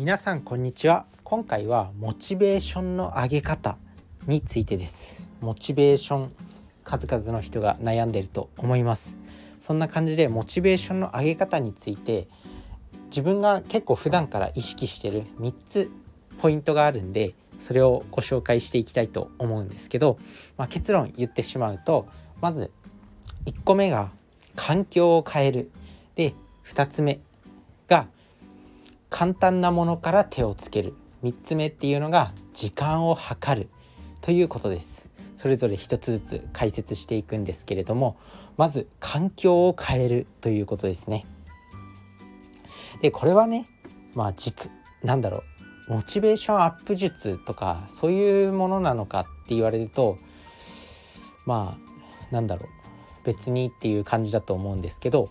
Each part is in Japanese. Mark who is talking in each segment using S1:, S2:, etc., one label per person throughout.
S1: 皆さんこんにちは。今回はモチベーションの上げ方についてです。モチベーション数々の人が悩んでると思います。そんな感じでモチベーションの上げ方について自分が結構普段から意識してる3つポイントがあるんでそれをご紹介していきたいと思うんですけど、まあ、結論言ってしまうとまず1個目が環境を変える。で2つ目が簡単なものから手をつける。3つ目っていうのが時間を計る。ということです。それぞれ1つずつ解説していくんですけれどもまず環境を変える。ということですね。でこれはねまあ軸なんだろう。モチベーションアップ術とかそういうものなのかって言われるとまあなんだろう。別にっていう感じだと思うんですけど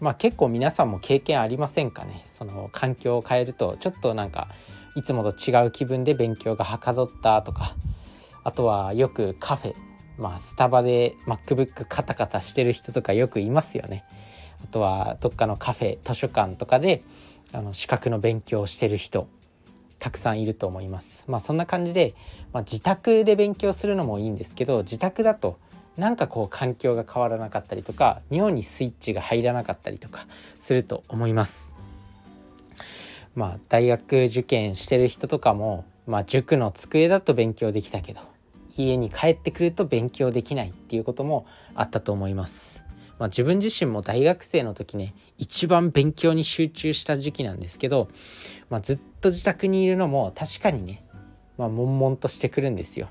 S1: まあ結構皆さんも経験ありませんかね。その環境を変えるとちょっとなんかいつもと違う気分で勉強がはかどったとか。あとはよくカフェ。まあスタバで MacBook カタカタしてる人とかよくいますよね。あとはどっかのカフェ図書館とかであの資格の勉強をしてる人。たくさんいると思います。まあそんな感じで、まあ、自宅で勉強するのもいいんですけど自宅だとなんかこう環境が変わらなかったりとか妙にスイッチが入らなかったりとかすると思います。まあ大学受験してる人とかも、まあ、塾の机だと勉強できたけど家に帰ってくると勉強できないっていうこともあったと思います。まあ、自分自身も大学生の時ね一番勉強に集中した時期なんですけど、まあ、ずっと自宅にいるのも確かにね、まあ、悶々としてくるんですよ。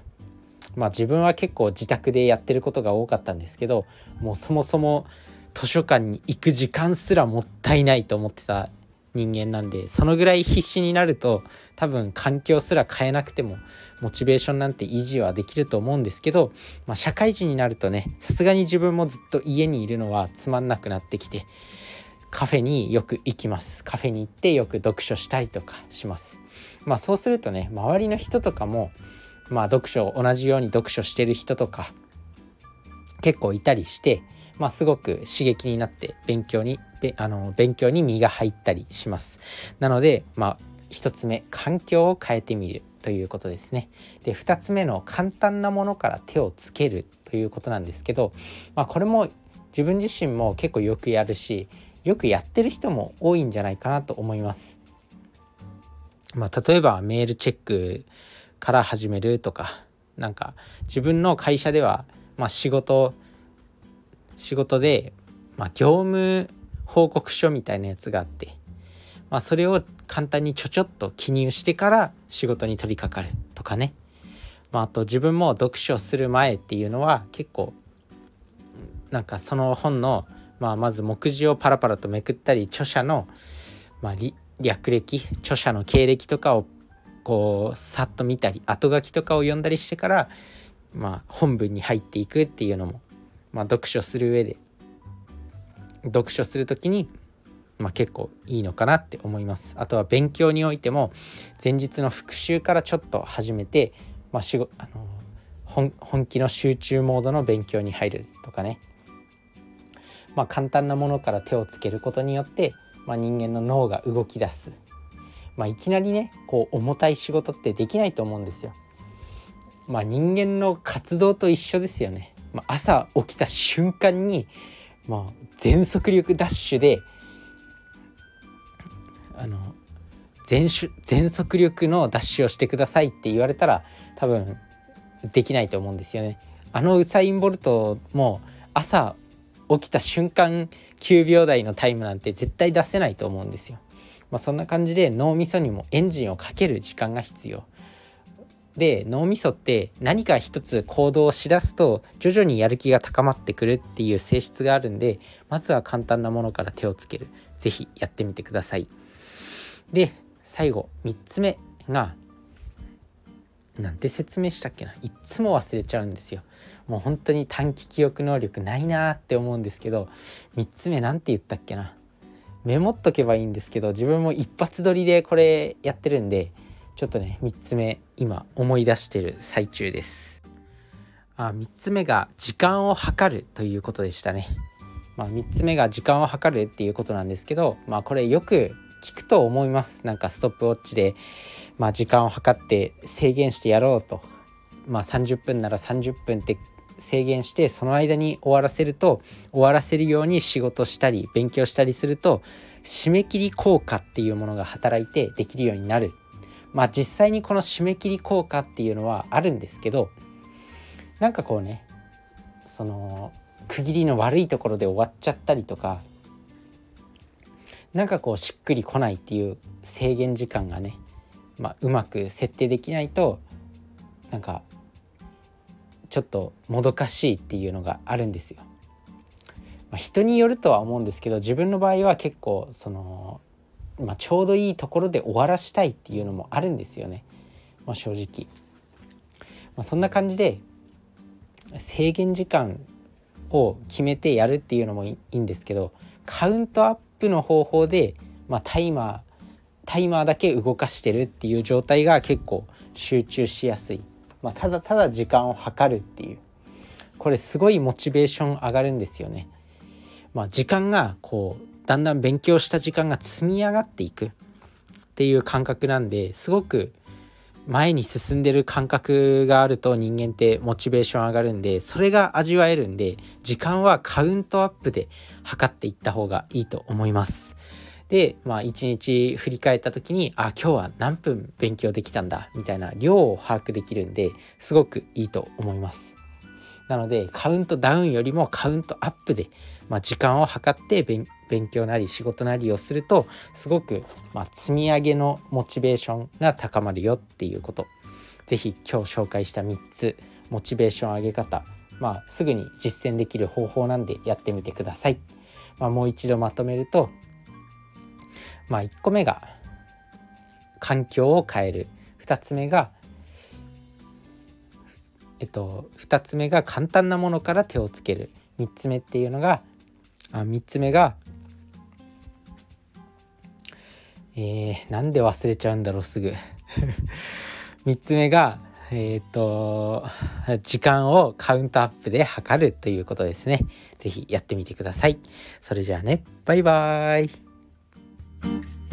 S1: まあ自分は結構自宅でやってることが多かったんですけどもうそもそも図書館に行く時間すらもったいないと思ってた人間なんでそのぐらい必死になると多分環境すら変えなくてもモチベーションなんて維持はできると思うんですけど、まあ、社会人になるとねさすがに自分もずっと家にいるのはつまんなくなってきてカフェによく行きます。カフェに行ってよく読書したりとかします。まあそうするとね周りの人とかもまあ読書同じように読書してる人とか結構いたりして、まあ、すごく刺激になって勉強にあの勉強に身が入ったりします。なので、まあ、1つ目環境を変えてみるということですね。で2つ目の簡単なものから手をつけるということなんですけど、まあ、これも自分自身も結構よくやるしよくやってる人も多いんじゃないかなと思います。まあ、例えばメールチェックから始めるとかなんか自分の会社では、まあ、仕事仕事で、まあ、業務報告書みたいなやつがあって、まあ、それを簡単にちょちょっと記入してから仕事に取り掛かるとかね、まあ、あと自分も読書する前っていうのは結構なんかその本の、まあ、まず目次をパラパラとめくったり著者の、まあ、略歴著者の経歴とかをこうさっと見たり後書きとかを読んだりしてから、まあ、本文に入っていくっていうのも、まあ、読書する上で読書する時に、まあ、結構いいのかなって思います。あとは勉強においても前日の復習からちょっと始めて、まあ、しごあの本本気の集中モードの勉強に入るとかね、まあ、簡単なものから手をつけることによって、まあ、人間の脳が動き出すまあ、いきなりねこう重たい仕事ってできないと思うんですよ。まあ、人間の活動と一緒ですよね。まあ、朝起きた瞬間に、まあ、全速力ダッシュであの全全速力のダッシュをしてくださいって言われたら多分できないと思うんですよね。あのウサイン・ボルトも朝起きた瞬間9秒台のタイムなんて絶対出せないと思うんですよ。まあ、そんな感じで脳みそにもエンジンをかける時間が必要。で脳みそって何か一つ行動をしだすと徐々にやる気が高まってくるっていう性質があるんでまずは簡単なものから手をつける是非やってみてください。で最後3つ目がなんて説明したっけな？いっつも忘れちゃうんですよ。もう本当に短期記憶能力ないなって思うんですけど3つ目何て言ったっけな？メモっとけばいいんですけど自分も一発撮りでこれやってるんでちょっとね3つ目今思い出してる最中です。あ3つ目が時間を計るということでしたね。まあ、3つ目が時間を計るっていうことなんですけど、まあ、これよく聞くと思います。なんかストップウォッチで、まあ、時間を計って制限してやろうと、まあ、30分なら30分って制限してその間に終わらせると終わらせるように仕事したり勉強したりすると締め切り効果っていうものが働いてできるようになる。まあ実際にこの締め切り効果っていうのはあるんですけどなんかこうねその区切りの悪いところで終わっちゃったりとかなんかこうしっくりこないっていう制限時間がね、まあ、うまく設定できないとなんかちょっともどかしいっていうのがあるんですよ。まあ、人によるとは思うんですけど自分の場合は結構その、まあ、ちょうどいいところで終わらしたいっていうのもあるんですよね、まあ、正直。まあ、そんな感じで制限時間を決めてやるっていうのもいいんですけどカウントアップの方法で、まあ、タイマータイマーだけ動かしてるっていう状態が結構集中しやすい、まあ、ただただ時間を計るっていうこれすごいモチベーション上がるんですよね。まあ、時間がこうだんだん勉強した時間が積み上がっていくっていう感覚なんですごく前に進んでる感覚があると人間ってモチベーション上がるんでそれが味わえるんで時間はカウントアップで測っていった方がいいと思います。でまあ一日振り返った時にあ今日は何分勉強できたんだみたいな量を把握できるんですごくいいと思います。なのでカウントダウンよりもカウントアップで、まあ、時間を計って勉強なり仕事なりをするとすごく、まあ、積み上げのモチベーションが高まるよっていうこと是非今日紹介した3つモチベーション上げ方まあすぐに実践できる方法なんでやってみてください。まあ、もう一度まとめるとまあ1個目が環境を変える。2つ目がえっと、2つ目が簡単なものから手をつける。3つ目っていうのがあ3つ目がえー、なんで忘れちゃうんだろうすぐ。3つ目がえっ、と時間をカウントアップで測るということですね。是非やってみてください。それじゃあね。バイバーイ。Thank you.